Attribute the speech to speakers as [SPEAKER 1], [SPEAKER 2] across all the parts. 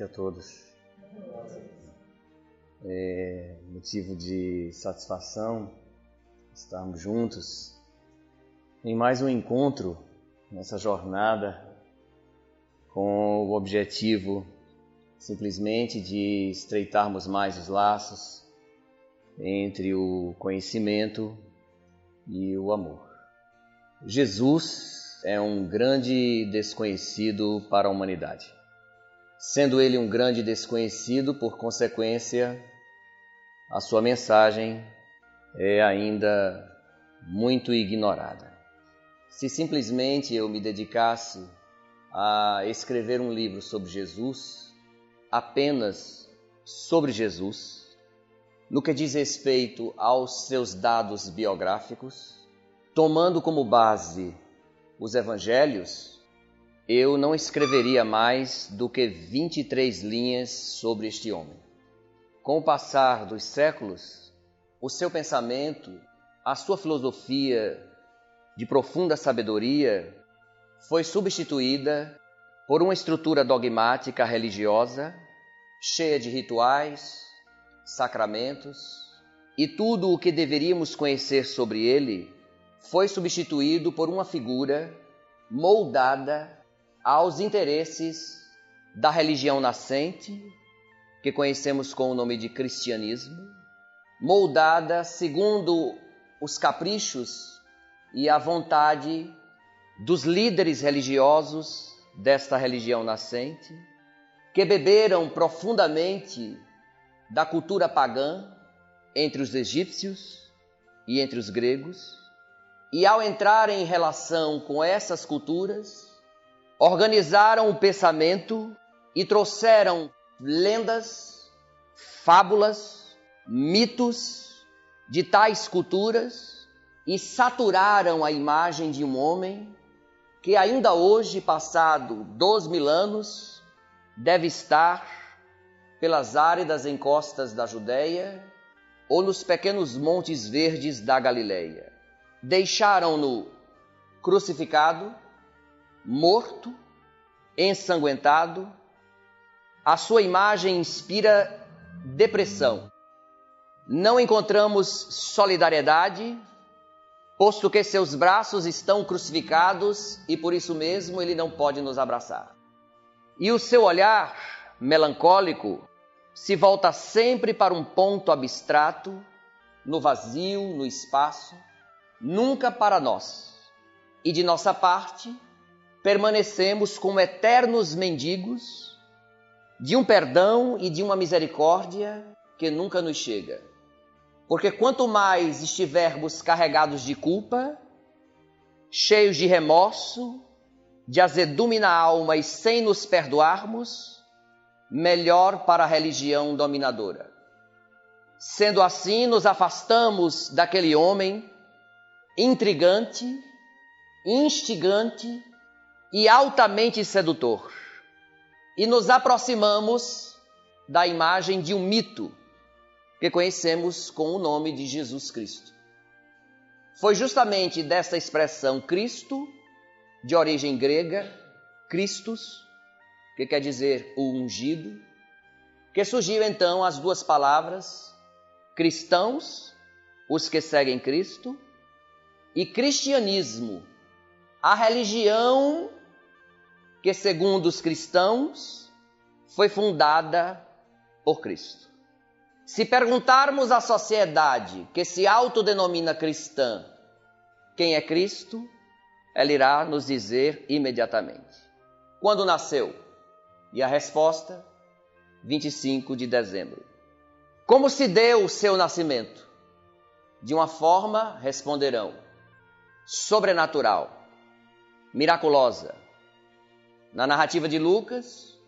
[SPEAKER 1] noite a todos. É motivo de satisfação estarmos juntos em mais um encontro nessa jornada com o objetivo simplesmente de estreitarmos mais os laços entre o conhecimento e o amor. Jesus é um grande desconhecido para a humanidade. Sendo ele um grande desconhecido, por consequência, a sua mensagem é ainda muito ignorada. Se simplesmente eu me dedicasse a escrever um livro sobre Jesus, apenas sobre Jesus, no que diz respeito aos seus dados biográficos, tomando como base os evangelhos, eu não escreveria mais do que 23 linhas sobre este homem. Com o passar dos séculos, o seu pensamento, a sua filosofia de profunda sabedoria foi substituída por uma estrutura dogmática religiosa, cheia de rituais, sacramentos, e tudo o que deveríamos conhecer sobre ele foi substituído por uma figura moldada aos interesses da religião nascente, que conhecemos com o nome de cristianismo, moldada segundo os caprichos e a vontade dos líderes religiosos desta religião nascente, que beberam profundamente da cultura pagã entre os egípcios e entre os gregos, e ao entrar em relação com essas culturas, organizaram o pensamento e trouxeram lendas, fábulas, mitos de tais culturas e saturaram a imagem de um homem que ainda hoje, passado dois mil anos, deve estar pelas áridas encostas da Judéia ou nos pequenos montes verdes da Galileia. Deixaram-no crucificado, morto, ensanguentado, a sua imagem inspira depressão. Não encontramos solidariedade, posto que seus braços estão crucificados e por isso mesmo ele não pode nos abraçar. E o seu olhar melancólico se volta sempre para um ponto abstrato, no vazio, no espaço, nunca para nós. E de nossa parte, permanecemos como eternos mendigos de um perdão e de uma misericórdia que nunca nos chega. Porque quanto mais estivermos carregados de culpa, cheios de remorso, de azedume na alma e sem nos perdoarmos, melhor para a religião dominadora. Sendo assim, nos afastamos daquele homem intrigante, instigante e altamente sedutor. E nos aproximamos da imagem de um mito que conhecemos com o nome de Jesus Cristo. Foi justamente desta expressão Cristo, de origem grega, Christus, que quer dizer o ungido, que surgiu então as duas palavras cristãos, os que seguem Cristo, e cristianismo, a religião que, segundo os cristãos, foi fundada por Cristo. Se perguntarmos à sociedade que se autodenomina cristã quem é Cristo, ela irá nos dizer imediatamente. Quando nasceu? E a resposta, 25 de dezembro. Como se deu o seu nascimento? De uma forma, responderão, sobrenatural, miraculosa, na narrativa de Lucas,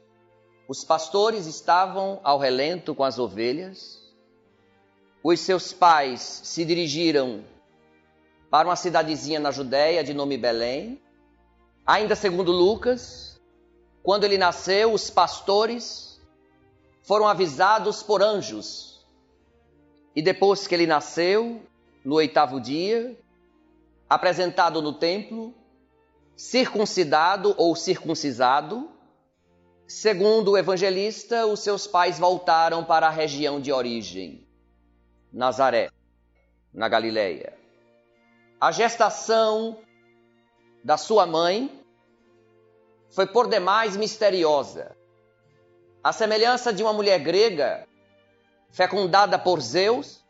[SPEAKER 1] os pastores estavam ao relento com as ovelhas. Os seus pais se dirigiram para uma cidadezinha na Judéia de nome Belém. Ainda segundo Lucas, quando ele nasceu, os pastores foram avisados por anjos. E depois que ele nasceu, no oitavo dia, apresentado no templo, circuncidado ou circuncisado, Segundo o evangelista, os seus pais voltaram para a região de origem, Nazaré, na Galileia. A gestação da sua mãe foi por demais misteriosa. A semelhança de uma mulher grega fecundada por Zeus,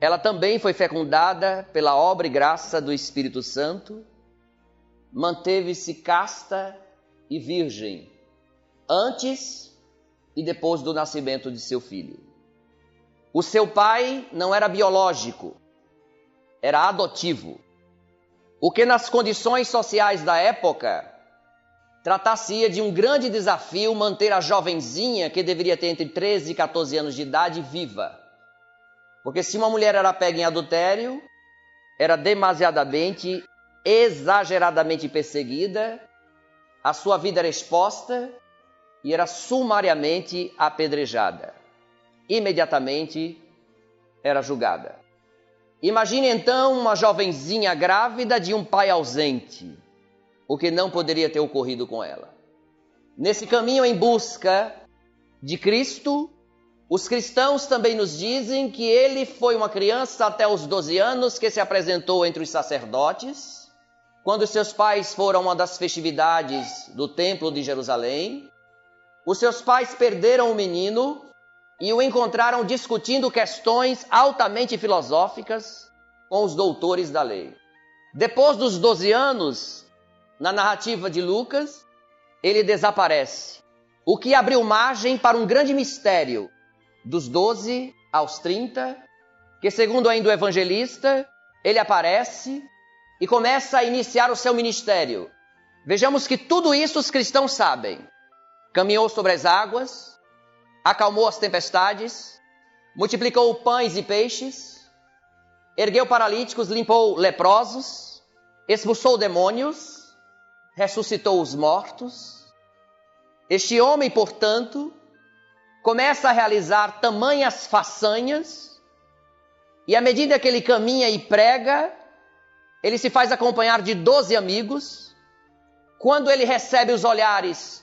[SPEAKER 1] ela também foi fecundada pela obra e graça do Espírito Santo, manteve-se casta e virgem antes e depois do nascimento de seu filho. O seu pai não era biológico, era adotivo. O que nas condições sociais da época tratar-se-ia de um grande desafio manter a jovenzinha, que deveria ter entre 13 e 14 anos de idade, viva. Porque se uma mulher era pega em adultério, era demasiadamente, exageradamente perseguida, a sua vida era exposta e era sumariamente apedrejada. Imediatamente era julgada. Imagine então uma jovenzinha grávida de um pai ausente, o que não poderia ter ocorrido com ela. Nesse caminho em busca de Cristo, os cristãos também nos dizem que ele foi uma criança até os 12 anos que se apresentou entre os sacerdotes, quando seus pais foram a uma das festividades do Templo de Jerusalém, os seus pais perderam o menino e o encontraram discutindo questões altamente filosóficas com os doutores da lei. Depois dos 12 anos, na narrativa de Lucas, ele desaparece, o que abriu margem para um grande mistério dos 12 aos 30, que segundo ainda o evangelista, ele aparece e começa a iniciar o seu ministério. Vejamos que tudo isso os cristãos sabem caminhou sobre as águas, acalmou as tempestades, multiplicou pães e peixes, ergueu paralíticos, limpou leprosos, expulsou demônios, ressuscitou os mortos. Este homem, portanto, começa a realizar tamanhas façanhas, e à medida que ele caminha e prega, ele se faz acompanhar de doze amigos. Quando ele recebe os olhares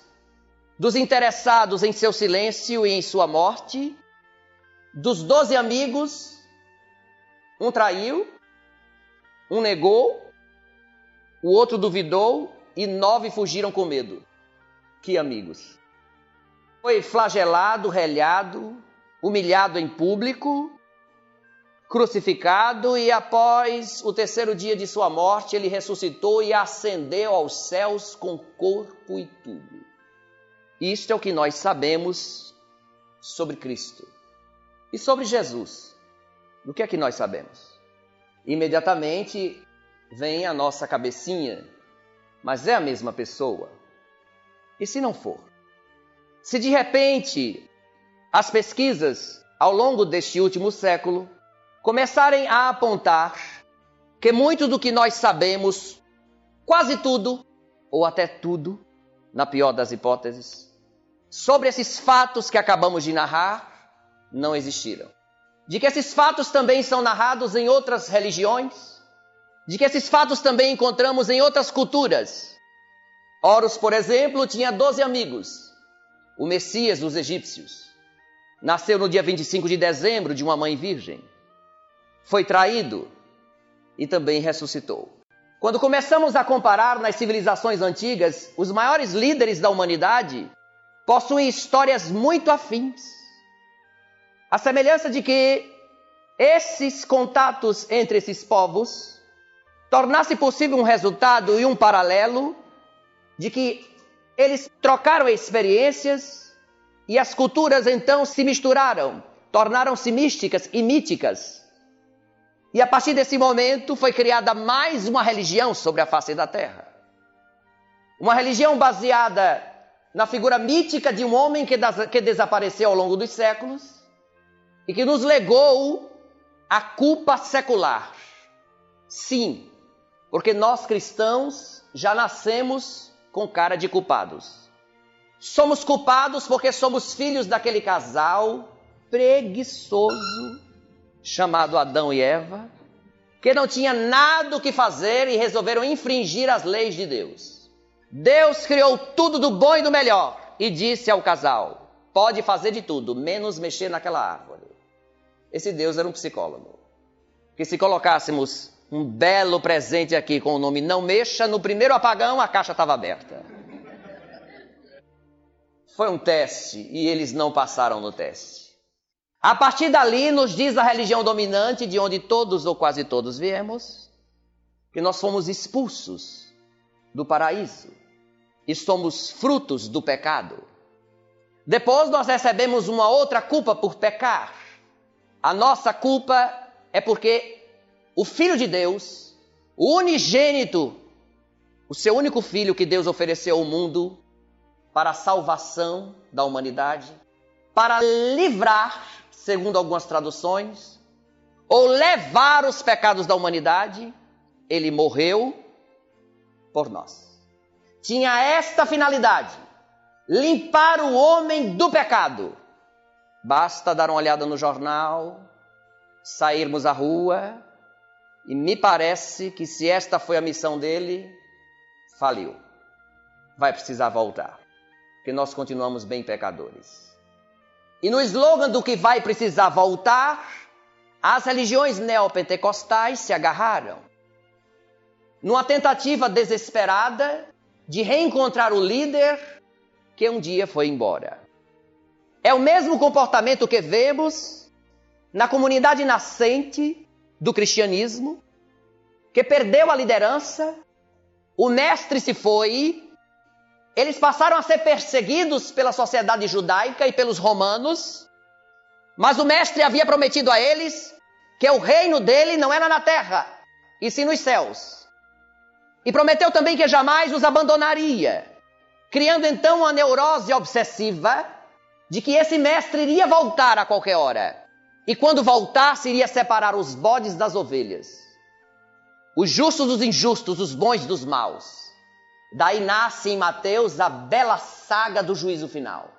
[SPEAKER 1] dos interessados em seu silêncio e em sua morte, dos doze amigos, um traiu, um negou, o outro duvidou e nove fugiram com medo. Que amigos! Foi flagelado, relhado, humilhado em público, crucificado e após o terceiro dia de sua morte, ele ressuscitou e ascendeu aos céus com corpo e tudo. Isto é o que nós sabemos sobre Cristo. E sobre Jesus? O que é que nós sabemos? Imediatamente vem a nossa cabecinha, mas é a mesma pessoa? E se não for? Se de repente as pesquisas ao longo deste último século começarem a apontar que muito do que nós sabemos, quase tudo, ou até tudo, na pior das hipóteses, sobre esses fatos que acabamos de narrar não existiram. De que esses fatos também são narrados em outras religiões, de que esses fatos também encontramos em outras culturas. Horus, por exemplo, tinha 12 amigos, o Messias dos egípcios. Nasceu no dia 25 de dezembro de uma mãe virgem. Foi traído e também ressuscitou. Quando começamos a comparar nas civilizações antigas, os maiores líderes da humanidade possuem histórias muito afins. A semelhança de que esses contatos entre esses povos tornasse possível um resultado e um paralelo de que eles trocaram experiências e as culturas então se misturaram, tornaram-se místicas e míticas. E a partir desse momento foi criada mais uma religião sobre a face da terra. Uma religião baseada na figura mítica de um homem que, que desapareceu ao longo dos séculos e que nos legou a culpa secular. Sim, porque nós cristãos já nascemos com cara de culpados. Somos culpados porque somos filhos daquele casal preguiçoso chamado Adão e Eva, que não tinha nada o que fazer e resolveram infringir as leis de Deus. Deus criou tudo do bom e do melhor e disse ao casal: Pode fazer de tudo, menos mexer naquela árvore. Esse Deus era um psicólogo. Que se colocássemos um belo presente aqui com o nome Não Mexa, no primeiro apagão a caixa estava aberta. Foi um teste e eles não passaram no teste. A partir dali, nos diz a religião dominante, de onde todos ou quase todos viemos, que nós fomos expulsos do paraíso e somos frutos do pecado. Depois nós recebemos uma outra culpa por pecar. A nossa culpa é porque o Filho de Deus, o unigênito, o seu único filho que Deus ofereceu ao mundo para a salvação da humanidade, para livrar, segundo algumas traduções, ou levar os pecados da humanidade, ele morreu por nós. Tinha esta finalidade: limpar o homem do pecado. Basta dar uma olhada no jornal, sairmos à rua, e me parece que se esta foi a missão dele, faliu. Vai precisar voltar, porque nós continuamos bem pecadores. E no slogan do que vai precisar voltar, as religiões neopentecostais se agarraram. Numa tentativa desesperada de reencontrar o líder que um dia foi embora. É o mesmo comportamento que vemos na comunidade nascente do cristianismo, que perdeu a liderança, o mestre se foi, eles passaram a ser perseguidos pela sociedade judaica e pelos romanos, mas o mestre havia prometido a eles que o reino dele não era na terra, e sim nos céus. E prometeu também que jamais os abandonaria, criando então uma neurose obsessiva de que esse mestre iria voltar a qualquer hora. E quando voltasse, iria separar os bodes das ovelhas, os justos dos injustos, os bons dos maus. Daí nasce em Mateus a bela saga do juízo final,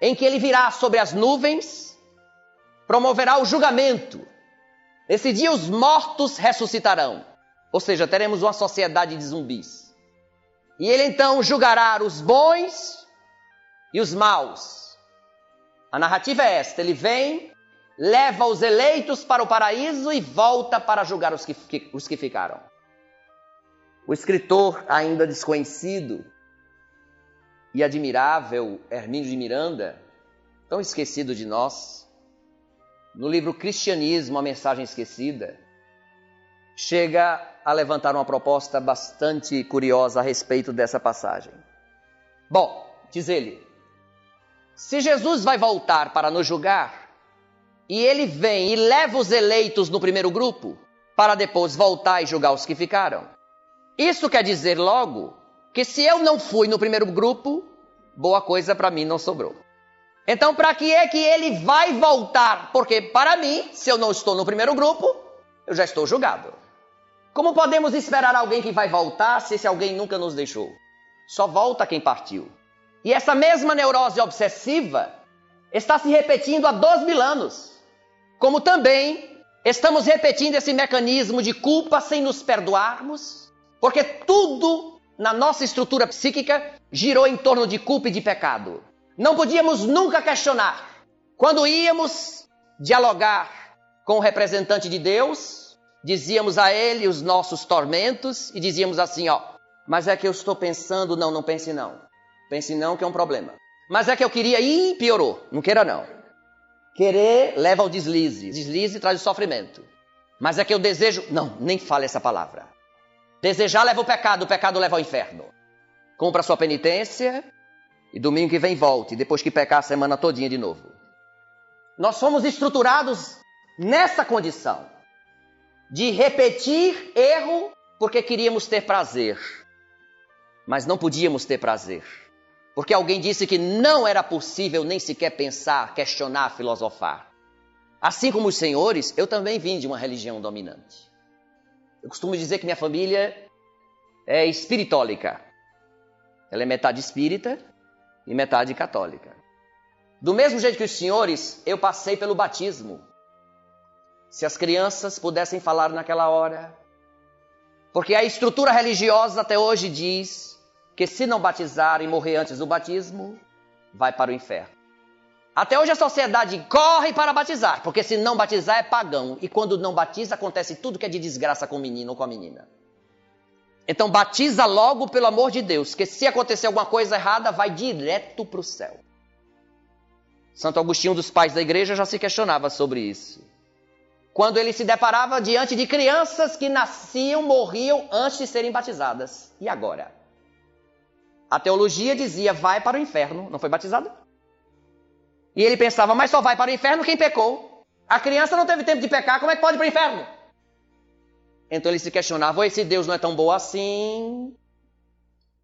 [SPEAKER 1] em que ele virá sobre as nuvens, promoverá o julgamento. Nesse dia os mortos ressuscitarão, ou seja, teremos uma sociedade de zumbis. E ele então julgará os bons e os maus. A narrativa é esta: ele vem leva os eleitos para o paraíso e volta para julgar os que, os que ficaram. O escritor, ainda desconhecido e admirável Hermínio de Miranda, tão esquecido de nós, no livro Cristianismo, a Mensagem Esquecida, chega a levantar uma proposta bastante curiosa a respeito dessa passagem. Bom, diz ele, se Jesus vai voltar para nos julgar, e ele vem e leva os eleitos no primeiro grupo, para depois voltar e julgar os que ficaram. Isso quer dizer logo que se eu não fui no primeiro grupo, boa coisa para mim não sobrou. Então, para que é que ele vai voltar? Porque para mim, se eu não estou no primeiro grupo, eu já estou julgado. Como podemos esperar alguém que vai voltar se esse alguém nunca nos deixou? Só volta quem partiu. E essa mesma neurose obsessiva está se repetindo há dois mil anos. Como também estamos repetindo esse mecanismo de culpa sem nos perdoarmos, porque tudo na nossa estrutura psíquica girou em torno de culpa e de pecado. Não podíamos nunca questionar. Quando íamos dialogar com o representante de Deus, dizíamos a ele os nossos tormentos e dizíamos assim, ó, mas é que eu estou pensando, não, não pense não. Pense não que é um problema. Mas é que eu queria e piorou. Não queira não. Querer leva ao deslize. Deslize traz o sofrimento. Mas é que eu desejo. Não, nem fale essa palavra. Desejar leva o pecado, o pecado leva ao inferno. Compra sua penitência e domingo que vem volte, depois que pecar a semana todinha de novo. Nós fomos estruturados nessa condição de repetir erro porque queríamos ter prazer, mas não podíamos ter prazer. Porque alguém disse que não era possível nem sequer pensar, questionar, filosofar. Assim como os senhores, eu também vim de uma religião dominante. Eu costumo dizer que minha família é espiritólica. Ela é metade espírita e metade católica. Do mesmo jeito que os senhores, eu passei pelo batismo. Se as crianças pudessem falar naquela hora. Porque a estrutura religiosa até hoje diz que se não batizar e morrer antes do batismo, vai para o inferno. Até hoje a sociedade corre para batizar, porque se não batizar é pagão. E quando não batiza, acontece tudo que é de desgraça com o menino ou com a menina. Então batiza logo pelo amor de Deus, que se acontecer alguma coisa errada, vai direto para o céu. Santo Agostinho dos pais da igreja já se questionava sobre isso. Quando ele se deparava diante de crianças que nasciam, morriam antes de serem batizadas. E agora? A teologia dizia, vai para o inferno, não foi batizada? E ele pensava, mas só vai para o inferno quem pecou. A criança não teve tempo de pecar, como é que pode ir para o inferno? Então ele se questionava, ou esse Deus não é tão bom assim,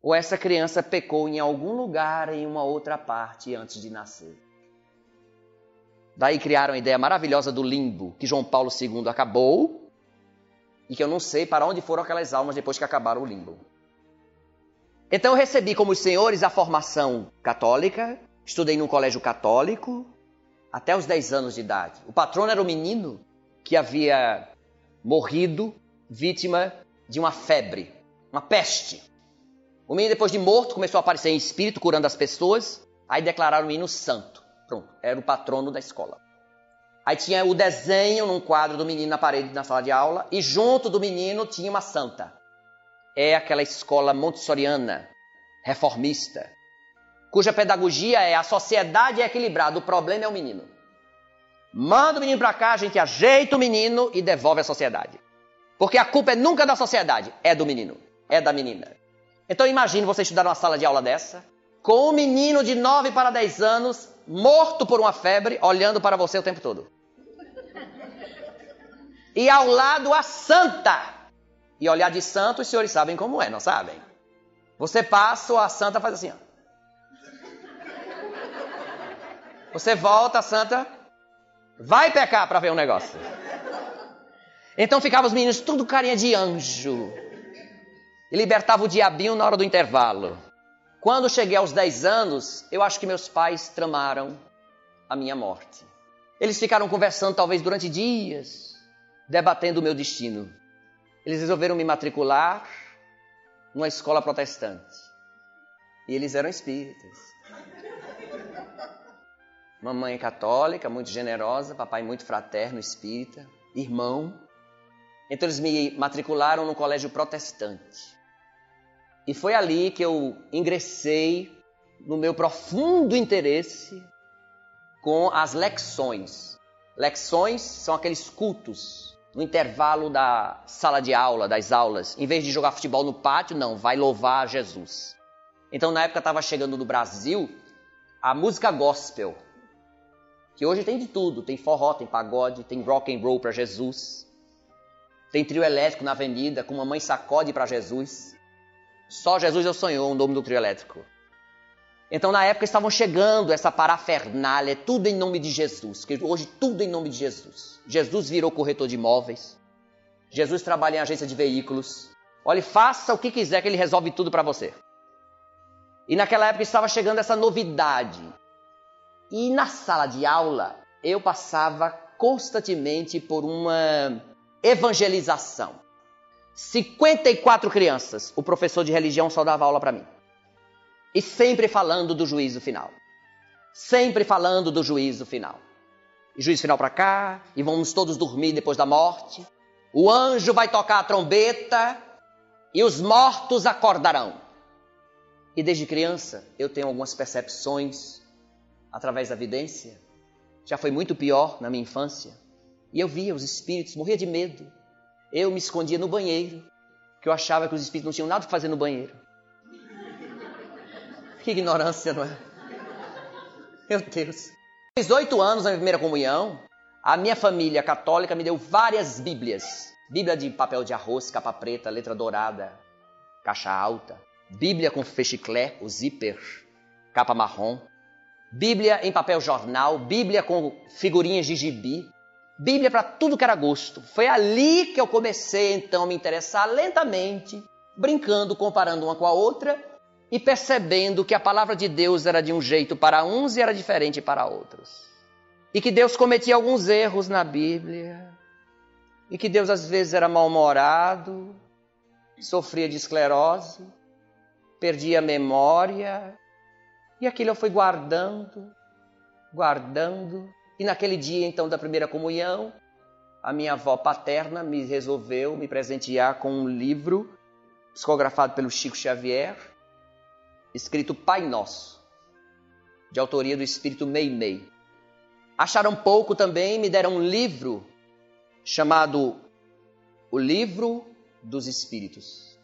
[SPEAKER 1] ou essa criança pecou em algum lugar, em uma outra parte, antes de nascer. Daí criaram a ideia maravilhosa do limbo, que João Paulo II acabou, e que eu não sei para onde foram aquelas almas depois que acabaram o limbo. Então eu recebi como os senhores a formação católica, estudei num colégio católico até os 10 anos de idade. O patrono era o menino que havia morrido vítima de uma febre, uma peste. O menino, depois de morto, começou a aparecer em espírito, curando as pessoas. Aí declararam o menino santo. Pronto, era o patrono da escola. Aí tinha o desenho num quadro do menino na parede na sala de aula, e junto do menino tinha uma santa. É aquela escola montessoriana, reformista, cuja pedagogia é a sociedade é equilibrada, o problema é o menino. Manda o menino para cá, a gente ajeita o menino e devolve à sociedade. Porque a culpa é nunca da sociedade, é do menino, é da menina. Então imagine você estudar numa sala de aula dessa, com um menino de 9 para 10 anos, morto por uma febre, olhando para você o tempo todo. E ao lado a santa. E olhar de santo, os senhores sabem como é, não sabem? Você passa, a santa faz assim, ó. Você volta, santa vai pecar para ver um negócio. Então ficavam os meninos tudo carinha de anjo. E libertava o diabinho na hora do intervalo. Quando cheguei aos 10 anos, eu acho que meus pais tramaram a minha morte. Eles ficaram conversando talvez durante dias, debatendo o meu destino. Eles resolveram me matricular numa escola protestante. E eles eram espíritas. Mamãe católica, muito generosa, papai muito fraterno, espírita, irmão. Então eles me matricularam no colégio protestante. E foi ali que eu ingressei no meu profundo interesse com as lecções. Lecções são aqueles cultos no intervalo da sala de aula, das aulas. Em vez de jogar futebol no pátio, não, vai louvar Jesus. Então na época estava chegando no Brasil a música gospel, que hoje tem de tudo, tem forró, tem pagode, tem rock and roll para Jesus. Tem trio elétrico na avenida, com mamãe sacode para Jesus. Só Jesus eu sonhou o nome do trio elétrico. Então, na época, estavam chegando essa parafernália, tudo em nome de Jesus. Que hoje, tudo em nome de Jesus. Jesus virou corretor de imóveis. Jesus trabalha em agência de veículos. Olhe, faça o que quiser que ele resolve tudo para você. E naquela época estava chegando essa novidade. E na sala de aula, eu passava constantemente por uma evangelização. 54 crianças, o professor de religião só dava aula para mim. E sempre falando do juízo final. Sempre falando do juízo final. E juízo final para cá, e vamos todos dormir depois da morte. O anjo vai tocar a trombeta e os mortos acordarão. E desde criança eu tenho algumas percepções através da vidência. Já foi muito pior na minha infância. E eu via os espíritos, morria de medo. Eu me escondia no banheiro, que eu achava que os espíritos não tinham nada para fazer no banheiro. Que ignorância, não é? Meu Deus. Fiz oito anos na minha primeira comunhão. A minha família católica me deu várias Bíblias. Bíblia de papel de arroz, capa preta, letra dourada, caixa alta. Bíblia com fechiclé, o zíper, capa marrom. Bíblia em papel jornal, Bíblia com figurinhas de gibi. Bíblia para tudo que era gosto. Foi ali que eu comecei então a me interessar lentamente, brincando, comparando uma com a outra e percebendo que a palavra de Deus era de um jeito para uns e era diferente para outros. E que Deus cometia alguns erros na Bíblia. E que Deus às vezes era mal-humorado, sofria de esclerose. perdi a memória. E aquilo eu fui guardando, guardando. E naquele dia, então, da primeira comunhão, a minha avó paterna me resolveu me presentear com um livro psicografado pelo Chico Xavier, escrito Pai Nosso, de autoria do espírito Meimei. Acharam pouco também, me deram um livro chamado O Livro dos Espíritos.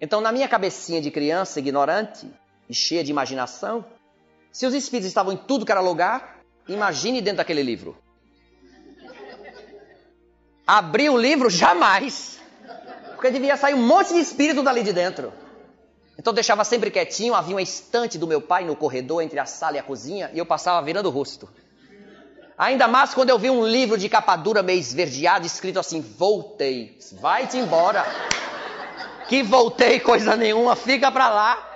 [SPEAKER 1] Então, na minha cabecinha de criança ignorante e cheia de imaginação, se os espíritos estavam em tudo que era lugar, imagine dentro daquele livro. Abrir o livro jamais, porque devia sair um monte de espírito dali de dentro. Então deixava sempre quietinho, havia uma estante do meu pai no corredor entre a sala e a cozinha, e eu passava virando o rosto. Ainda mais quando eu vi um livro de capa dura meio esverdeado, escrito assim: Voltei. Vai-te embora. Que voltei, coisa nenhuma, fica pra lá.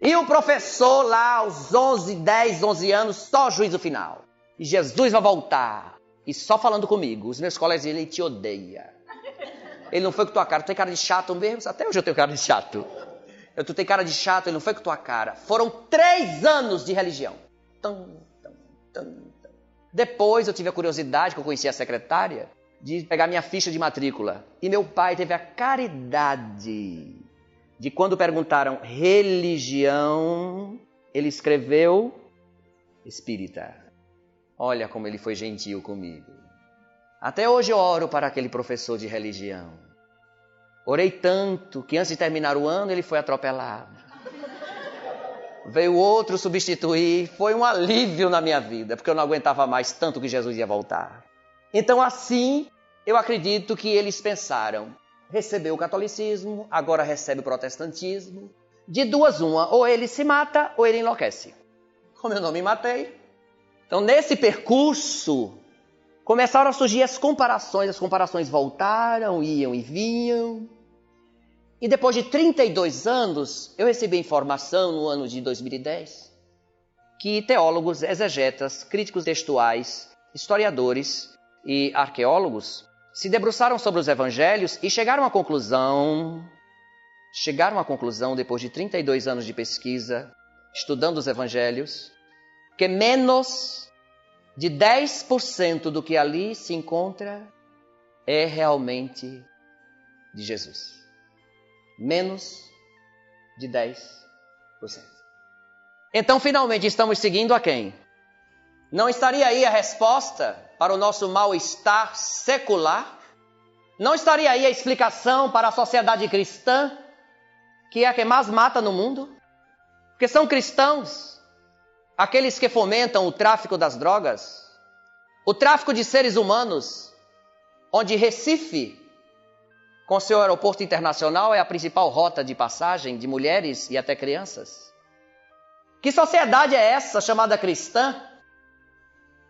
[SPEAKER 1] E o professor lá, aos 11, 10, 11 anos, só juízo final. E Jesus vai voltar. E só falando comigo. Os meus colegas, ele te odeia. Ele não foi com tua cara. Tu tem cara de chato mesmo? Até hoje eu tenho cara de chato. Eu, tu tem cara de chato, ele não foi com tua cara. Foram três anos de religião. Tum, depois eu tive a curiosidade, que eu conheci a secretária, de pegar minha ficha de matrícula. E meu pai teve a caridade de quando perguntaram religião, ele escreveu espírita. Olha como ele foi gentil comigo. Até hoje eu oro para aquele professor de religião. Orei tanto que antes de terminar o ano ele foi atropelado veio outro substituir, foi um alívio na minha vida, porque eu não aguentava mais tanto que Jesus ia voltar. Então, assim, eu acredito que eles pensaram: recebeu o catolicismo, agora recebe o protestantismo. De duas, uma, ou ele se mata ou ele enlouquece. Como eu não me matei. Então, nesse percurso, começaram a surgir as comparações, as comparações voltaram, iam e vinham. E depois de 32 anos, eu recebi informação no ano de 2010 que teólogos, exegetas, críticos textuais, historiadores e arqueólogos se debruçaram sobre os evangelhos e chegaram à conclusão, chegaram à conclusão depois de 32 anos de pesquisa, estudando os evangelhos, que menos de 10% do que ali se encontra é realmente de Jesus menos de 10%. Então, finalmente, estamos seguindo a quem? Não estaria aí a resposta para o nosso mal-estar secular? Não estaria aí a explicação para a sociedade cristã, que é a que mais mata no mundo? Porque são cristãos, aqueles que fomentam o tráfico das drogas, o tráfico de seres humanos, onde Recife com seu aeroporto internacional é a principal rota de passagem de mulheres e até crianças. Que sociedade é essa chamada cristã?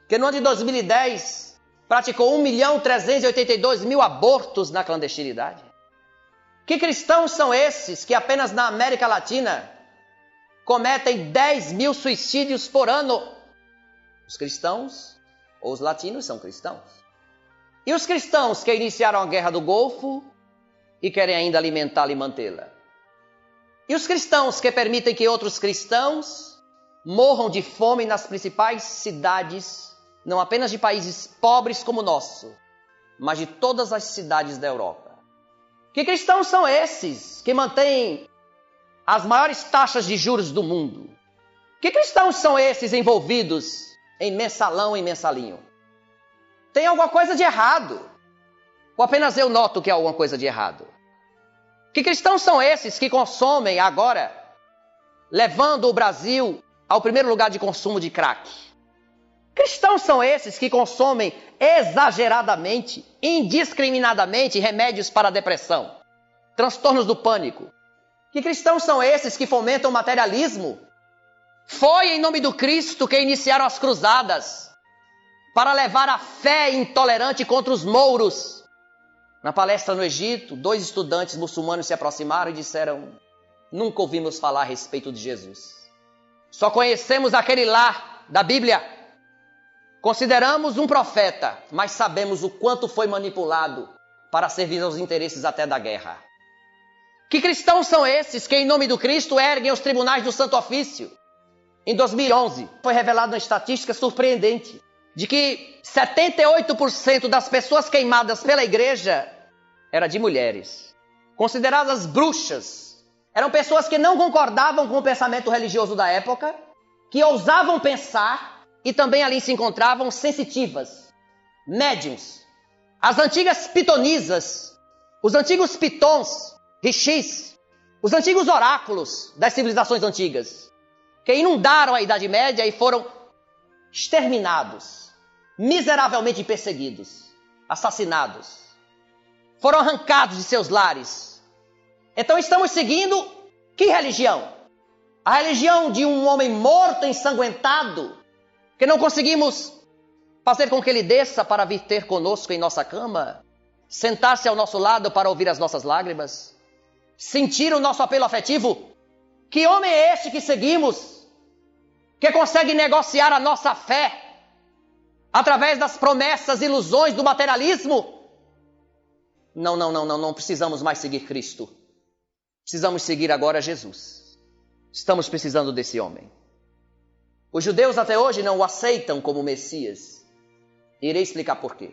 [SPEAKER 1] Que no ano de 2010 praticou 1 milhão 382 mil abortos na clandestinidade? Que cristãos são esses que apenas na América Latina cometem 10 mil suicídios por ano? Os cristãos ou os latinos são cristãos. E os cristãos que iniciaram a Guerra do Golfo e querem ainda alimentá-la e mantê-la. E os cristãos que permitem que outros cristãos morram de fome nas principais cidades, não apenas de países pobres como o nosso, mas de todas as cidades da Europa. Que cristãos são esses que mantêm as maiores taxas de juros do mundo? Que cristãos são esses envolvidos em mensalão e mensalinho? Tem alguma coisa de errado. Ou apenas eu noto que há alguma coisa de errado? Que cristãos são esses que consomem agora, levando o Brasil ao primeiro lugar de consumo de crack? Cristãos são esses que consomem exageradamente, indiscriminadamente remédios para depressão, transtornos do pânico. Que cristãos são esses que fomentam o materialismo? Foi em nome do Cristo que iniciaram as cruzadas para levar a fé intolerante contra os mouros na palestra no Egito, dois estudantes muçulmanos se aproximaram e disseram: Nunca ouvimos falar a respeito de Jesus. Só conhecemos aquele lá da Bíblia. Consideramos um profeta, mas sabemos o quanto foi manipulado para servir aos interesses até da guerra.
[SPEAKER 2] Que cristãos são esses que, em nome do Cristo, erguem os tribunais do Santo Ofício? Em 2011, foi revelada uma estatística surpreendente de que 78% das pessoas queimadas pela igreja era de mulheres, consideradas bruxas. Eram pessoas que não concordavam com o pensamento religioso da época, que ousavam pensar e também ali se encontravam sensitivas, médiums, as antigas pitonisas, os antigos pitons, rixis, os antigos oráculos das civilizações antigas, que inundaram a Idade Média e foram exterminados, miseravelmente perseguidos, assassinados, foram arrancados de seus lares. Então estamos seguindo que religião? A religião de um homem morto, ensanguentado, que não conseguimos fazer com que ele desça para vir ter conosco em nossa cama, sentar-se ao nosso lado para ouvir as nossas lágrimas, sentir o nosso apelo afetivo. Que homem é este que seguimos, que consegue negociar a nossa fé através das promessas, ilusões do materialismo? Não, não, não, não, não precisamos mais seguir Cristo. Precisamos seguir agora Jesus. Estamos precisando desse homem. Os judeus até hoje não o aceitam como Messias. Irei explicar por quê.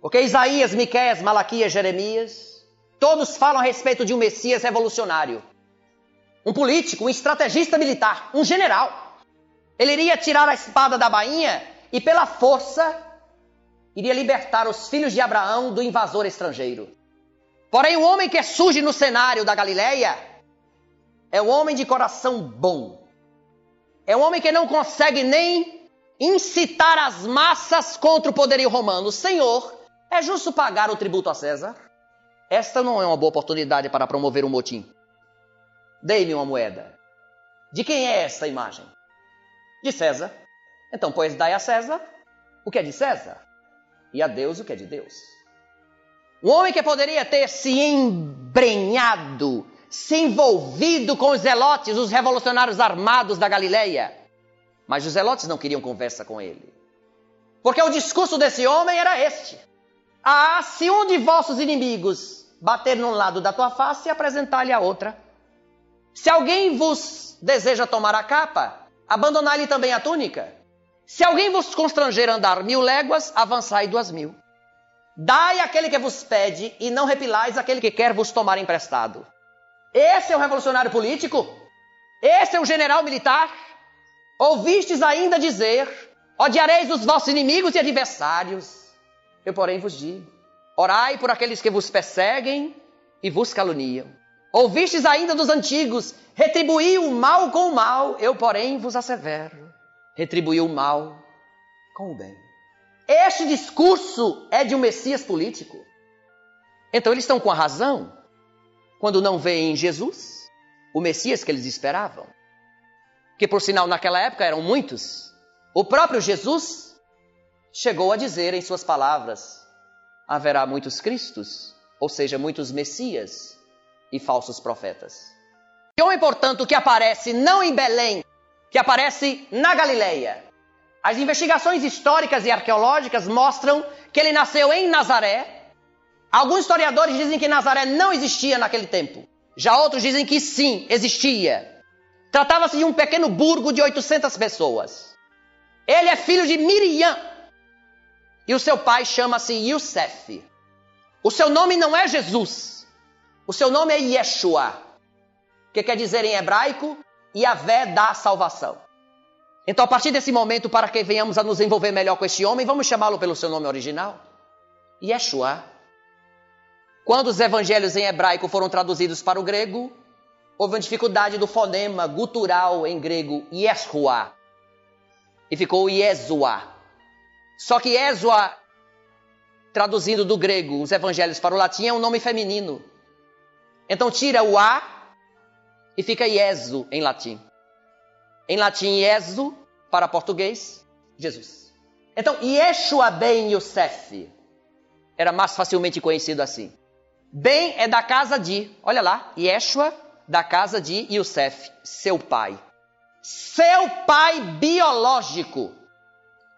[SPEAKER 2] Porque Isaías, Miqueias, Malaquias, Jeremias, todos falam a respeito de um Messias revolucionário. Um político, um estrategista militar, um general. Ele iria tirar a espada da bainha e pela força iria libertar os filhos de Abraão do invasor estrangeiro. Porém, o homem que surge no cenário da Galileia é um homem de coração bom. É um homem que não consegue nem incitar as massas contra o poderio romano. Senhor, é justo pagar o tributo a César? Esta não é uma boa oportunidade para promover um motim. Dei-me uma moeda. De quem é esta imagem? De César. Então, pois, dai a César o que é de César, e a Deus o que é de Deus. Um homem que poderia ter se embrenhado, se envolvido com os zelotes, os revolucionários armados da Galileia. Mas os zelotes não queriam conversa com ele. Porque o discurso desse homem era este: Ah, se um de vossos inimigos bater num lado da tua face, apresentar-lhe a outra. Se alguém vos deseja tomar a capa, abandonar-lhe também a túnica. Se alguém vos constranger a andar mil léguas, avançai duas mil. Dai aquele que vos pede e não repilais aquele que quer vos tomar emprestado. Esse é o revolucionário político? Esse é o general militar? Ouvistes ainda dizer: odiareis os vossos inimigos e adversários. Eu, porém, vos digo: orai por aqueles que vos perseguem e vos caluniam. Ouvistes ainda dos antigos: retribuí o mal com o mal. Eu, porém, vos assevero retribuiu o mal com o bem. Este discurso é de um Messias político. Então eles estão com a razão quando não veem em Jesus o Messias que eles esperavam. Que por sinal naquela época eram muitos. O próprio Jesus chegou a dizer em suas palavras: haverá muitos Cristos, ou seja, muitos Messias e falsos profetas. E homem, portanto, que aparece não em Belém, que aparece na Galileia. As investigações históricas e arqueológicas mostram que ele nasceu em Nazaré. Alguns historiadores dizem que Nazaré não existia naquele tempo. Já outros dizem que sim, existia. Tratava-se de um pequeno burgo de 800 pessoas. Ele é filho de Miriam. E o seu pai chama-se Youssef. O seu nome não é Jesus. O seu nome é Yeshua. Que quer dizer em hebraico e a vé dá salvação. Então, a partir desse momento, para que venhamos a nos envolver melhor com este homem, vamos chamá-lo pelo seu nome original: Yeshua. Quando os evangelhos em hebraico foram traduzidos para o grego, houve uma dificuldade do fonema gutural em grego Yeshua. E ficou Yesua. Só que Yesua, traduzindo do grego os evangelhos para o latim, é um nome feminino. Então tira o A e fica Iesu em latim. Em latim, Iesu, para português, Jesus. Então, Yeshua ben Yosef era mais facilmente conhecido assim. Ben é da casa de, olha lá, Yeshua da casa de Yosef, seu pai. Seu pai biológico.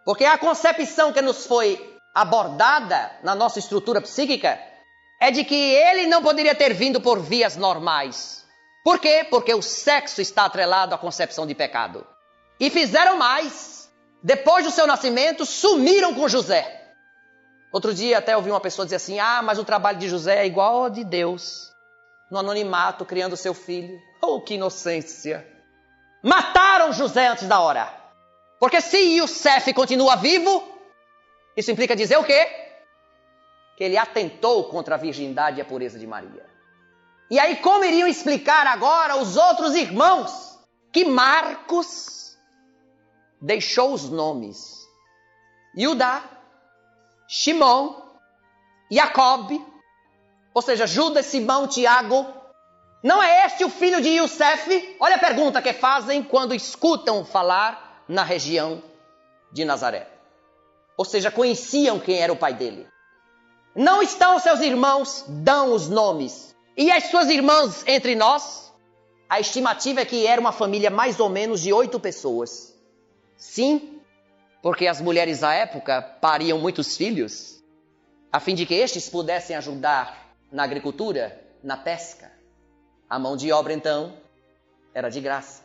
[SPEAKER 2] Porque a concepção que nos foi abordada na nossa estrutura psíquica é de que ele não poderia ter vindo por vias normais. Por quê? Porque o sexo está atrelado à concepção de pecado. E fizeram mais. Depois do seu nascimento, sumiram com José. Outro dia até ouvi uma pessoa dizer assim: Ah, mas o trabalho de José é igual ao de Deus, no anonimato, criando seu filho. Oh, que inocência! Mataram José antes da hora. Porque se Youssef continua vivo, isso implica dizer o quê? Que ele atentou contra a virgindade e a pureza de Maria. E aí, como iriam explicar agora os outros irmãos que Marcos deixou os nomes? Judá, Shimon, Jacob, ou seja, Judas, Simão, Tiago. Não é este o filho de Youssef? Olha a pergunta que fazem quando escutam falar na região de Nazaré. Ou seja, conheciam quem era o pai dele. Não estão seus irmãos, dão os nomes. E as suas irmãs entre nós? A estimativa é que era uma família mais ou menos de oito pessoas. Sim, porque as mulheres da época pariam muitos filhos, a fim de que estes pudessem ajudar na agricultura, na pesca. A mão de obra, então, era de graça.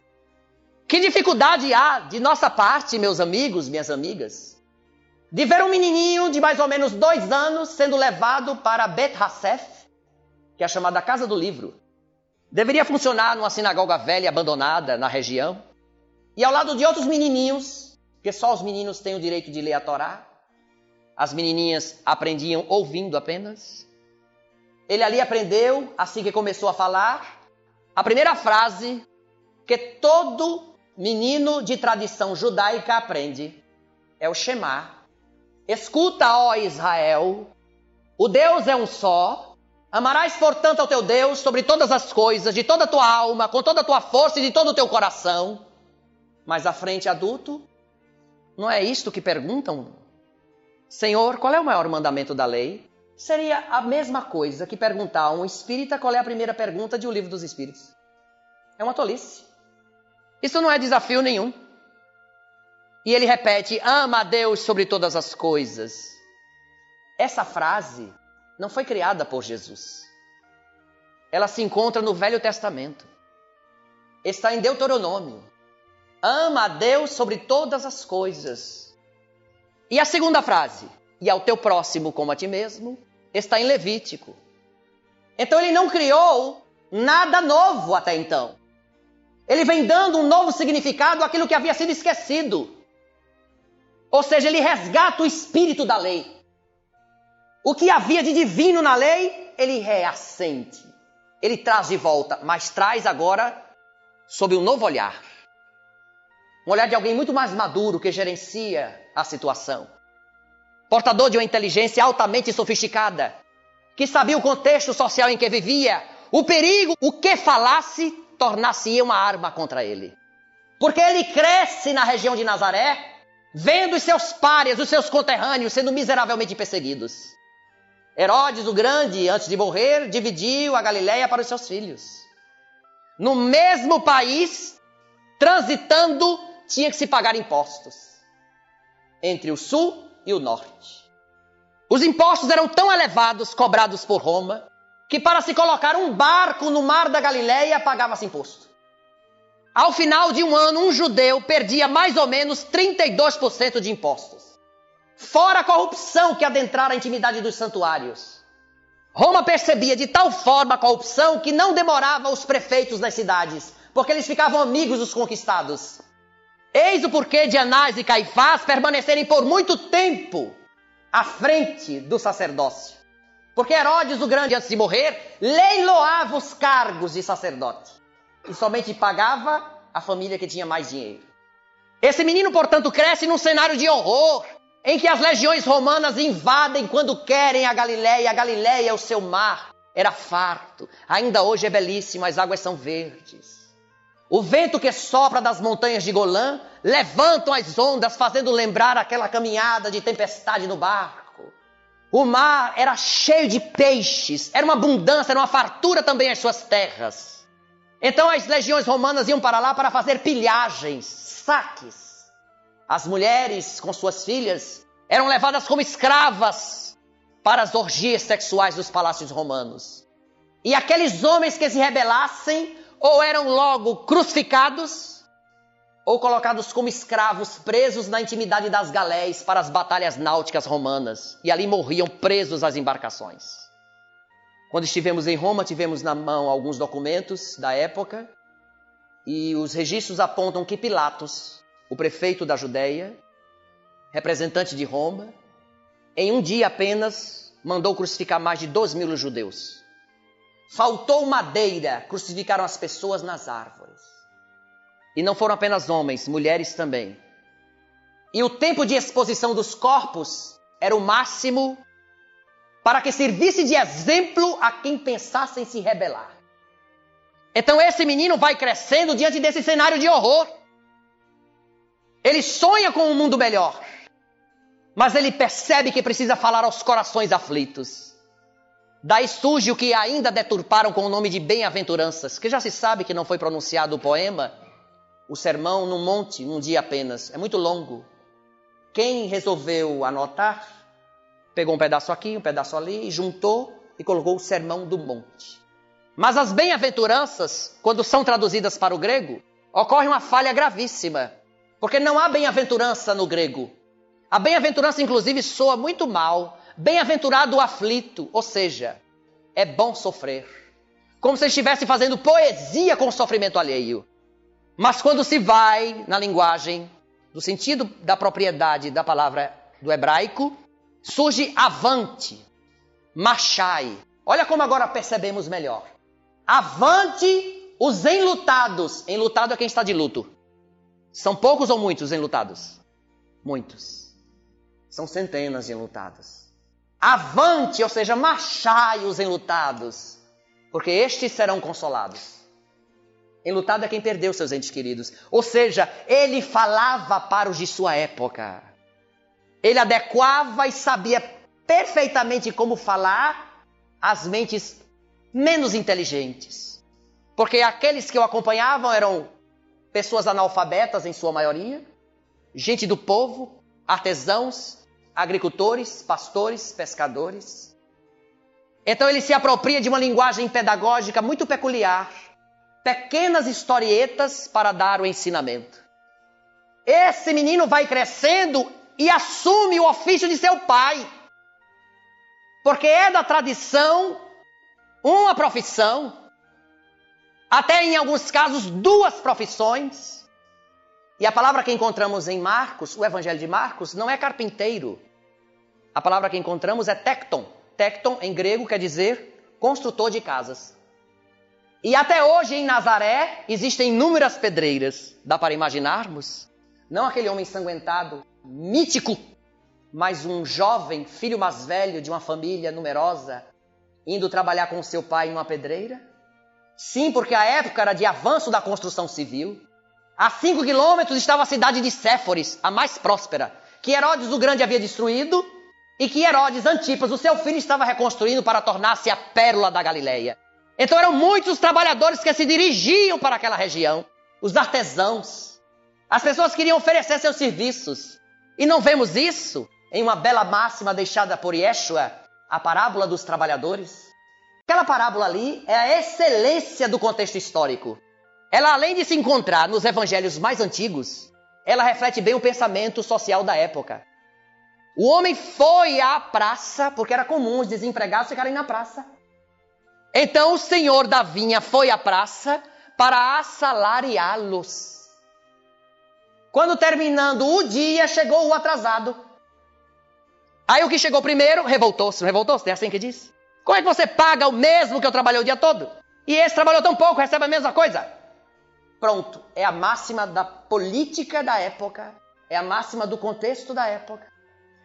[SPEAKER 2] Que dificuldade há de nossa parte, meus amigos, minhas amigas, de ver um menininho de mais ou menos dois anos sendo levado para Bet Hassef, que é a chamada Casa do Livro. Deveria funcionar numa sinagoga velha abandonada na região, e ao lado de outros menininhos porque só os meninos têm o direito de ler a Torá. As menininhas aprendiam ouvindo apenas. Ele ali aprendeu, assim que começou a falar, a primeira frase que todo menino de tradição judaica aprende é o Shema. Escuta, ó Israel, o Deus é um só. Amarás, portanto, ao teu Deus sobre todas as coisas, de toda a tua alma, com toda a tua força e de todo o teu coração. Mais à frente, adulto, não é isto que perguntam? Senhor, qual é o maior mandamento da lei? Seria a mesma coisa que perguntar a um espírita qual é a primeira pergunta de O Livro dos Espíritos. É uma tolice. Isso não é desafio nenhum. E ele repete: ama a Deus sobre todas as coisas. Essa frase não foi criada por Jesus. Ela se encontra no Velho Testamento. Está em Deuteronômio. Ama a Deus sobre todas as coisas. E a segunda frase, e ao teu próximo como a ti mesmo, está em Levítico. Então ele não criou nada novo até então. Ele vem dando um novo significado àquilo que havia sido esquecido. Ou seja, ele resgata o espírito da lei. O que havia de divino na lei, ele reassente. Ele traz de volta, mas traz agora sob um novo olhar. Um olhar de alguém muito mais maduro que gerencia a situação. Portador de uma inteligência altamente sofisticada, que sabia o contexto social em que vivia, o perigo, o que falasse, tornasse uma arma contra ele. Porque ele cresce na região de Nazaré, vendo os seus párias, os seus conterrâneos sendo miseravelmente perseguidos. Herodes o Grande, antes de morrer, dividiu a Galiléia para os seus filhos. No mesmo país, transitando tinha que se pagar impostos entre o sul e o norte. Os impostos eram tão elevados cobrados por Roma que para se colocar um barco no mar da Galileia pagava-se imposto. Ao final de um ano, um judeu perdia mais ou menos 32% de impostos. Fora a corrupção que adentrara a intimidade dos santuários. Roma percebia de tal forma a corrupção que não demorava os prefeitos das cidades, porque eles ficavam amigos dos conquistados. Eis o porquê de Anás e Caifás permanecerem por muito tempo à frente do sacerdócio. Porque Herodes o Grande, antes de morrer, leiloava os cargos de sacerdote e somente pagava a família que tinha mais dinheiro. Esse menino, portanto, cresce num cenário de horror, em que as legiões romanas invadem quando querem a Galiléia. A Galiléia, o seu mar, era farto. Ainda hoje é belíssimo, as águas são verdes. O vento que sopra das montanhas de Golã levantam as ondas, fazendo lembrar aquela caminhada de tempestade no barco. O mar era cheio de peixes, era uma abundância, era uma fartura também as suas terras. Então as legiões romanas iam para lá para fazer pilhagens, saques. As mulheres com suas filhas eram levadas como escravas para as orgias sexuais dos palácios romanos. E aqueles homens que se rebelassem ou eram logo crucificados ou colocados como escravos presos na intimidade das galés para as batalhas náuticas romanas e ali morriam presos às embarcações. Quando estivemos em Roma, tivemos na mão alguns documentos da época e os registros apontam que Pilatos, o prefeito da Judéia, representante de Roma, em um dia apenas mandou crucificar mais de dois mil judeus. Faltou madeira, crucificaram as pessoas nas árvores. E não foram apenas homens, mulheres também. E o tempo de exposição dos corpos era o máximo para que servisse de exemplo a quem pensasse em se rebelar. Então esse menino vai crescendo diante desse cenário de horror. Ele sonha com um mundo melhor, mas ele percebe que precisa falar aos corações aflitos. Daí surge o que ainda deturparam com o nome de bem-aventuranças, que já se sabe que não foi pronunciado o poema, o sermão no monte, num dia apenas. É muito longo. Quem resolveu anotar, pegou um pedaço aqui, um pedaço ali, juntou e colocou o sermão do monte. Mas as bem-aventuranças, quando são traduzidas para o grego, ocorre uma falha gravíssima. Porque não há bem-aventurança no grego. A bem-aventurança, inclusive, soa muito mal. Bem-aventurado o aflito, ou seja, é bom sofrer. Como se estivesse fazendo poesia com o sofrimento alheio. Mas quando se vai na linguagem, do sentido da propriedade da palavra do hebraico, surge avante, marchai. Olha como agora percebemos melhor. Avante os enlutados. Enlutado é quem está de luto. São poucos ou muitos enlutados? Muitos. São centenas de enlutados. Avante, ou seja, marchai os enlutados, porque estes serão consolados. Enlutado é quem perdeu seus entes queridos. Ou seja, ele falava para os de sua época. Ele adequava e sabia perfeitamente como falar às mentes menos inteligentes. Porque aqueles que o acompanhavam eram pessoas analfabetas em sua maioria, gente do povo, artesãos, agricultores, pastores, pescadores. Então ele se apropria de uma linguagem pedagógica muito peculiar, pequenas historietas para dar o ensinamento. Esse menino vai crescendo e assume o ofício de seu pai. Porque é da tradição uma profissão, até em alguns casos duas profissões. E a palavra que encontramos em Marcos, o Evangelho de Marcos, não é carpinteiro. A palavra que encontramos é tecton. Tecton em grego quer dizer construtor de casas. E até hoje em Nazaré existem inúmeras pedreiras. Dá para imaginarmos? Não aquele homem ensanguentado, mítico, mas um jovem, filho mais velho de uma família numerosa, indo trabalhar com seu pai em uma pedreira? Sim, porque a época era de avanço da construção civil. A cinco quilômetros estava a cidade de Séforis, a mais próspera, que Herodes o Grande havia destruído e que Herodes Antipas, o seu filho, estava reconstruindo para tornar-se a pérola da Galileia. Então eram muitos os trabalhadores que se dirigiam para aquela região, os artesãos. As pessoas queriam oferecer seus serviços. E não vemos isso em uma bela máxima deixada por Yeshua a parábola dos trabalhadores. Aquela parábola ali é a excelência do contexto histórico. Ela, além de se encontrar nos evangelhos mais antigos, ela reflete bem o pensamento social da época. O homem foi à praça, porque era comum os desempregados ficarem na praça. Então o senhor da vinha foi à praça para assalariá-los. Quando terminando o dia, chegou o atrasado. Aí o que chegou primeiro revoltou-se. Revoltou-se? É assim que diz? Como é que você paga o mesmo que eu trabalhei o dia todo? E esse trabalhou tão pouco, recebe a mesma coisa? Pronto, é a máxima da política da época, é a máxima do contexto da época.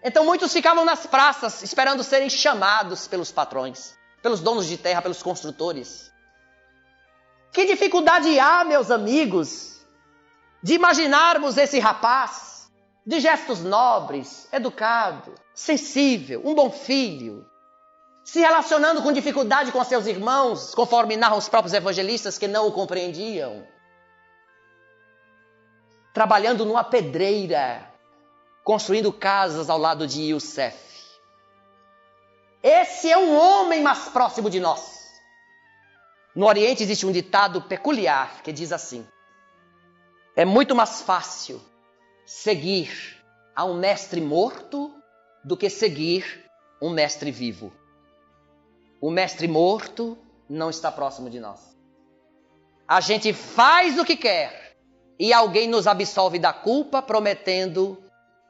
[SPEAKER 2] Então muitos ficavam nas praças esperando serem chamados pelos patrões, pelos donos de terra, pelos construtores. Que dificuldade há, meus amigos, de imaginarmos esse rapaz de gestos nobres, educado, sensível, um bom filho, se relacionando com dificuldade com seus irmãos, conforme narram os próprios evangelistas que não o compreendiam, trabalhando numa pedreira, construindo casas ao lado de Yusef. Esse é um homem mais próximo de nós. No Oriente existe um ditado peculiar que diz assim: É muito mais fácil seguir a um mestre morto do que seguir um mestre vivo. O mestre morto não está próximo de nós. A gente faz o que quer e alguém nos absolve da culpa prometendo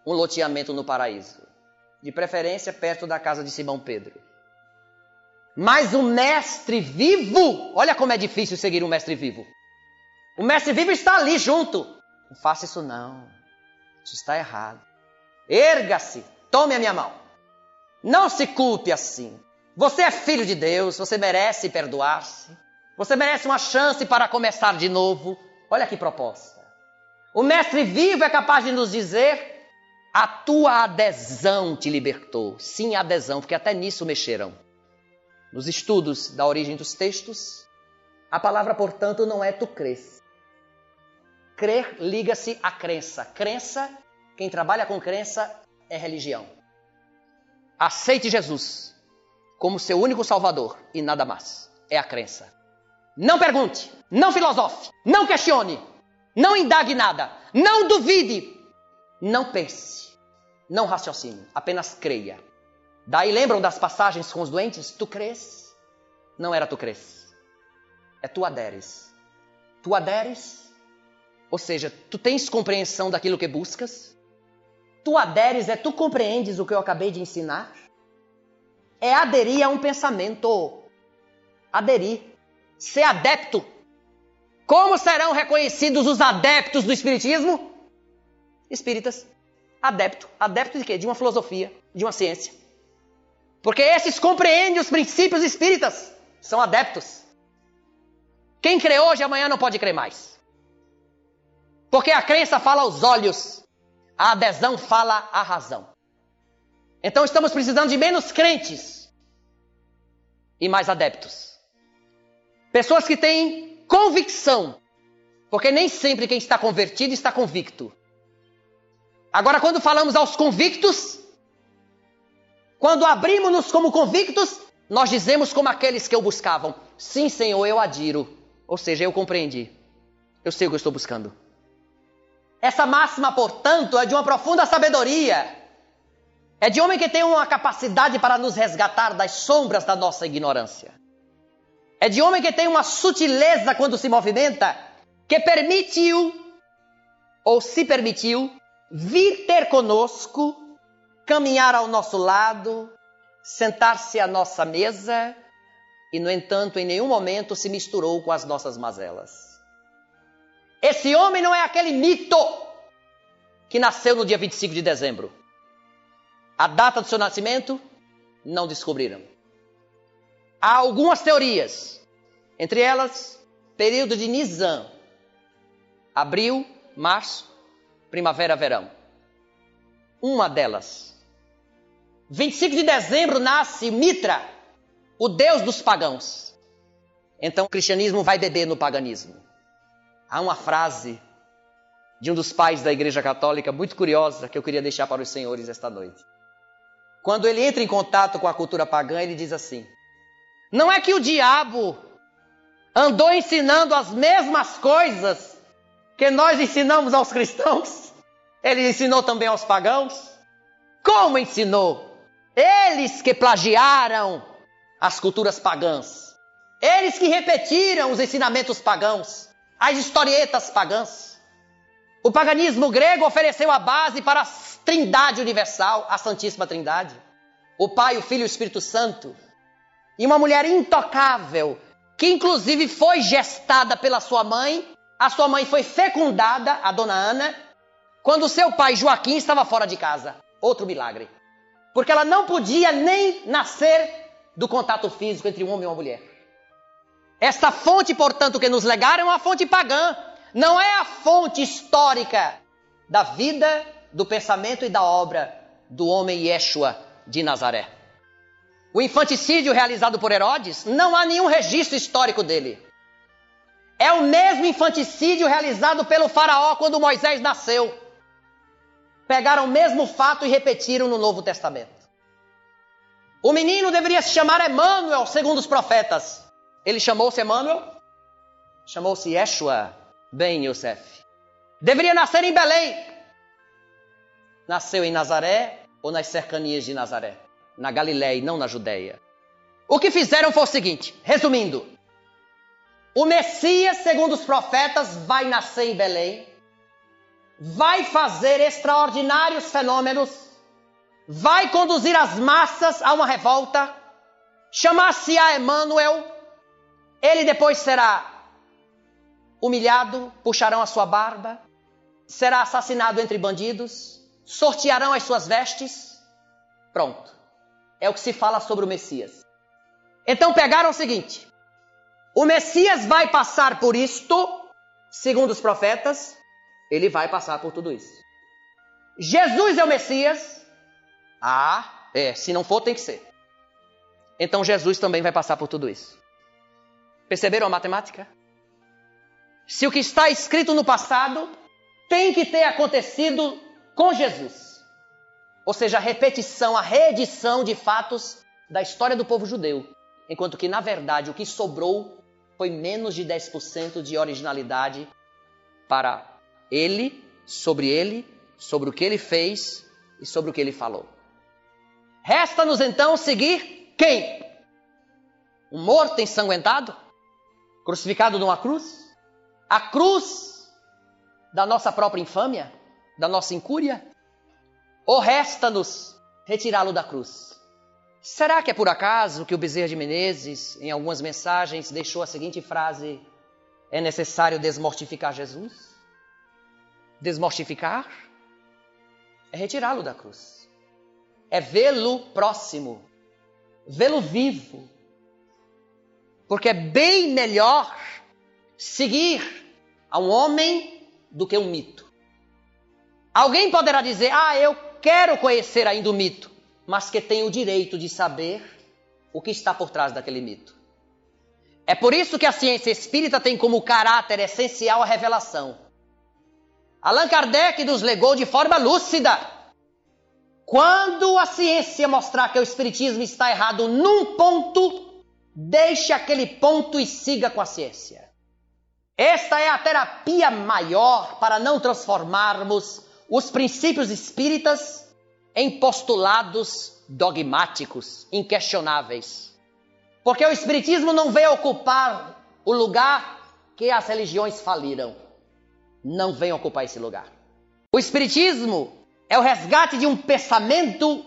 [SPEAKER 2] um loteamento no paraíso. De preferência perto da casa de Simão Pedro. Mas o mestre vivo, olha como é difícil seguir um mestre vivo. O mestre vivo está ali junto. Não faça isso não. Isso está errado. Erga-se, tome a minha mão. Não se culpe assim. Você é filho de Deus, você merece perdoar-se. Você merece uma chance para começar de novo. Olha que proposta. O mestre vivo é capaz de nos dizer: a tua adesão te libertou. Sim, adesão, porque até nisso mexeram. Nos estudos da origem dos textos, a palavra, portanto, não é tu crês. Crer liga-se à crença. Crença, quem trabalha com crença, é religião. Aceite Jesus como seu único salvador e nada mais. É a crença. Não pergunte, não filosofe, não questione, não indague nada, não duvide, não pense, não raciocine, apenas creia. Daí lembram das passagens com os doentes? Tu crês? Não era tu crês. É tu aderes. Tu aderes? Ou seja, tu tens compreensão daquilo que buscas? Tu aderes é tu compreendes o que eu acabei de ensinar? É aderir a um pensamento. Aderir. Ser adepto. Como serão reconhecidos os adeptos do Espiritismo? Espíritas. Adepto. Adepto de quê? De uma filosofia, de uma ciência. Porque esses compreendem os princípios espíritas, são adeptos. Quem crê hoje, amanhã não pode crer mais. Porque a crença fala aos olhos, a adesão fala à razão. Então estamos precisando de menos crentes e mais adeptos. Pessoas que têm convicção, porque nem sempre quem está convertido está convicto. Agora, quando falamos aos convictos, quando abrimos-nos como convictos, nós dizemos como aqueles que o buscavam: Sim, Senhor, eu adiro. Ou seja, eu compreendi. Eu sei o que eu estou buscando. Essa máxima, portanto, é de uma profunda sabedoria. É de homem que tem uma capacidade para nos resgatar das sombras da nossa ignorância. É de homem que tem uma sutileza quando se movimenta, que permitiu, ou se permitiu, vir ter conosco caminhar ao nosso lado, sentar-se à nossa mesa e, no entanto, em nenhum momento se misturou com as nossas mazelas. Esse homem não é aquele mito que nasceu no dia 25 de dezembro. A data do seu nascimento não descobriram. Há algumas teorias, entre elas, período de Nisan, abril, março, primavera, verão. Uma delas 25 de dezembro nasce Mitra, o deus dos pagãos. Então o cristianismo vai beber no paganismo. Há uma frase de um dos pais da Igreja Católica muito curiosa que eu queria deixar para os senhores esta noite. Quando ele entra em contato com a cultura pagã, ele diz assim: Não é que o diabo andou ensinando as mesmas coisas que nós ensinamos aos cristãos? Ele ensinou também aos pagãos? Como ensinou? Eles que plagiaram as culturas pagãs. Eles que repetiram os ensinamentos pagãos, as historietas pagãs. O paganismo grego ofereceu a base para a Trindade universal, a Santíssima Trindade. O Pai, o Filho e o Espírito Santo. E uma mulher intocável, que inclusive foi gestada pela sua mãe. A sua mãe foi fecundada, a dona Ana, quando seu pai Joaquim estava fora de casa. Outro milagre. Porque ela não podia nem nascer do contato físico entre um homem e uma mulher. Essa fonte, portanto, que nos legaram é uma fonte pagã. Não é a fonte histórica da vida, do pensamento e da obra do homem Yeshua de Nazaré. O infanticídio realizado por Herodes, não há nenhum registro histórico dele. É o mesmo infanticídio realizado pelo faraó quando Moisés nasceu pegaram o mesmo fato e repetiram no Novo Testamento. O menino deveria se chamar Emmanuel, segundo os profetas. Ele chamou-se Emmanuel? Chamou-se Yeshua ben Yosef. Deveria nascer em Belém. Nasceu em Nazaré ou nas cercanias de Nazaré? Na Galiléia e não na Judéia. O que fizeram foi o seguinte, resumindo. O Messias, segundo os profetas, vai nascer em Belém. Vai fazer extraordinários fenômenos vai conduzir as massas a uma revolta, chamar-se a Emmanuel, ele depois será humilhado, puxarão a sua barba, será assassinado entre bandidos, sortearão as suas vestes. Pronto. É o que se fala sobre o Messias. Então pegaram o seguinte: o Messias vai passar por isto, segundo os profetas, ele vai passar por tudo isso. Jesus é o Messias, ah, é, se não for, tem que ser. Então Jesus também vai passar por tudo isso. Perceberam a matemática? Se o que está escrito no passado tem que ter acontecido com Jesus. Ou seja, a repetição, a reedição de fatos da história do povo judeu. Enquanto que, na verdade, o que sobrou foi menos de 10% de originalidade para ele, sobre ele, sobre o que ele fez e sobre o que ele falou. Resta-nos então seguir quem? Um morto ensanguentado? Crucificado numa cruz? A cruz da nossa própria infâmia? Da nossa incúria? Ou resta-nos retirá-lo da cruz? Será que é por acaso que o Bezerra de Menezes, em algumas mensagens, deixou a seguinte frase: É necessário desmortificar Jesus? Desmortificar é retirá-lo da cruz é vê-lo próximo, vê-lo vivo. Porque é bem melhor seguir a um homem do que um mito. Alguém poderá dizer: Ah, eu quero conhecer ainda o mito, mas que tem o direito de saber o que está por trás daquele mito. É por isso que a ciência espírita tem como caráter essencial a revelação. Allan Kardec nos legou de forma lúcida quando a ciência mostrar que o espiritismo está errado num ponto, deixe aquele ponto e siga com a ciência. Esta é a terapia maior para não transformarmos os princípios espíritas em postulados dogmáticos, inquestionáveis. Porque o espiritismo não veio ocupar o lugar que as religiões faliram. Não vem ocupar esse lugar. O espiritismo é o resgate de um pensamento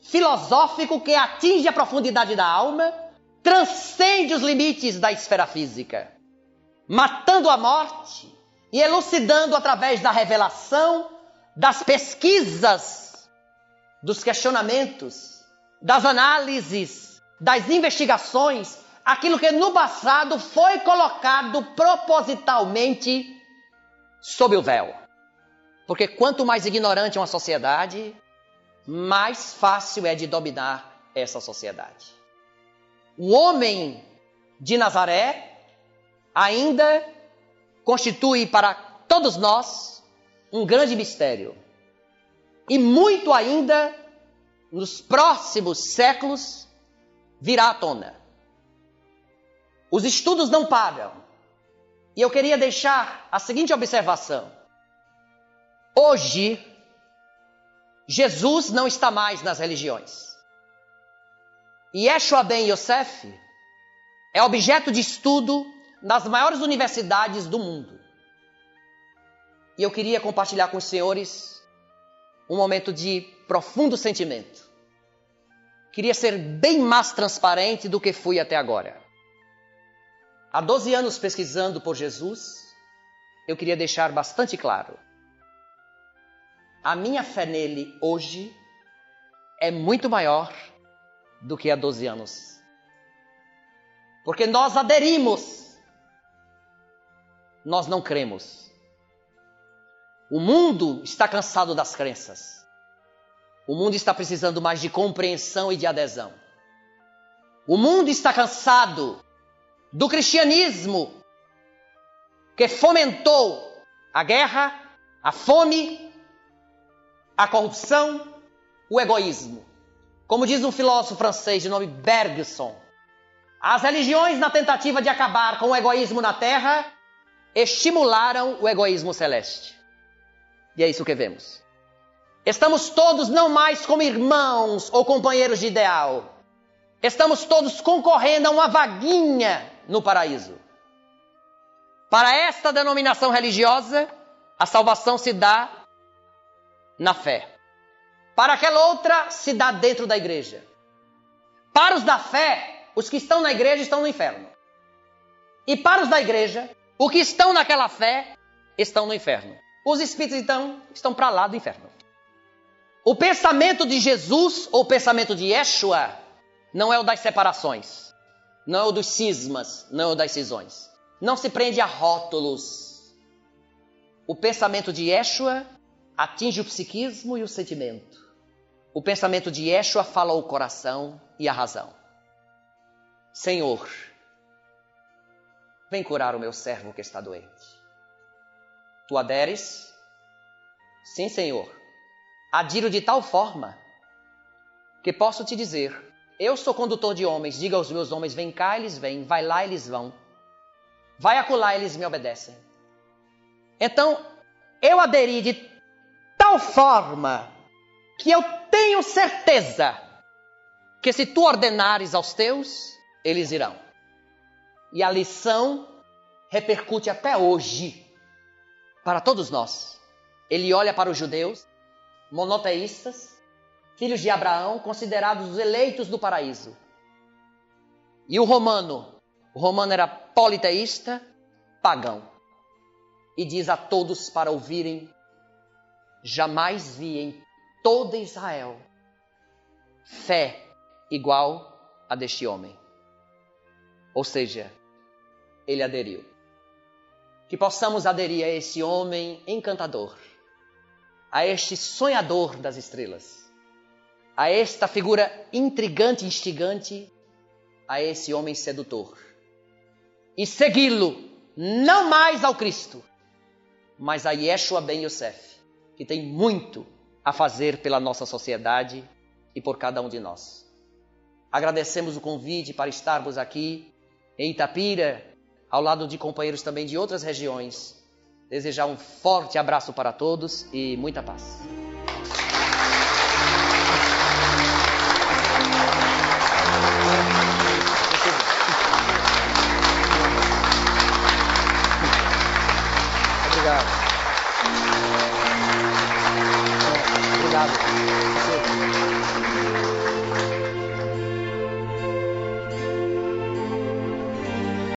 [SPEAKER 2] filosófico que atinge a profundidade da alma, transcende os limites da esfera física, matando a morte e elucidando através da revelação, das pesquisas, dos questionamentos, das análises, das investigações, aquilo que no passado foi colocado propositalmente sob o véu. Porque quanto mais ignorante é uma sociedade, mais fácil é de dominar essa sociedade. O homem de Nazaré ainda constitui para todos nós um grande mistério. E muito ainda nos próximos séculos virá à tona. Os estudos não param. E eu queria deixar a seguinte observação. Hoje, Jesus não está mais nas religiões. E Yeshua ben Yosef é objeto de estudo nas maiores universidades do mundo. E eu queria compartilhar com os senhores um momento de profundo sentimento. Queria ser bem mais transparente do que fui até agora. Há 12 anos pesquisando por Jesus, eu queria deixar bastante claro a minha fé nele hoje é muito maior do que há 12 anos. Porque nós aderimos, nós não cremos. O mundo está cansado das crenças. O mundo está precisando mais de compreensão e de adesão. O mundo está cansado do cristianismo que fomentou a guerra, a fome, a corrupção, o egoísmo. Como diz um filósofo francês de nome Bergson, as religiões, na tentativa de acabar com o egoísmo na terra, estimularam o egoísmo celeste. E é isso que vemos. Estamos todos não mais como irmãos ou companheiros de ideal. Estamos todos concorrendo a uma vaguinha no paraíso. Para esta denominação religiosa, a salvação se dá na fé. Para aquela outra, se dá dentro da igreja. Para os da fé, os que estão na igreja estão no inferno. E para os da igreja, os que estão naquela fé estão no inferno. Os espíritos, então, estão para lá do inferno. O pensamento de Jesus, ou o pensamento de Yeshua, não é o das separações, não é o dos cismas, não é o das cisões. Não se prende a rótulos. O pensamento de Yeshua atinge o psiquismo e o sentimento. O pensamento de Yeshua fala o coração e a razão. Senhor, vem curar o meu servo que está doente. Tu aderes? Sim, Senhor. Adiro de tal forma que posso te dizer: eu sou condutor de homens, diga aos meus homens: vem cá, eles vêm, vai lá, eles vão. Vai acular, eles me obedecem. Então, eu aderi de tal forma que eu tenho certeza que se tu ordenares aos teus, eles irão. E a lição repercute até hoje para todos nós. Ele olha para os judeus, monoteístas, filhos de Abraão, considerados os eleitos do paraíso. E o romano, o romano era politeísta, pagão. E diz a todos para ouvirem: jamais vi em toda Israel fé igual a deste homem. Ou seja, ele aderiu. Que possamos aderir a esse homem encantador, a este sonhador das estrelas, a esta figura intrigante e instigante, a esse homem sedutor e segui-lo, não mais ao Cristo, mas a Yeshua Ben Yosef, que tem muito a fazer pela nossa sociedade e por cada um de nós. Agradecemos o convite para estarmos aqui em Itapira, ao lado de companheiros também de outras regiões. Desejar um forte abraço para todos e muita paz. Obrigado. Obrigado.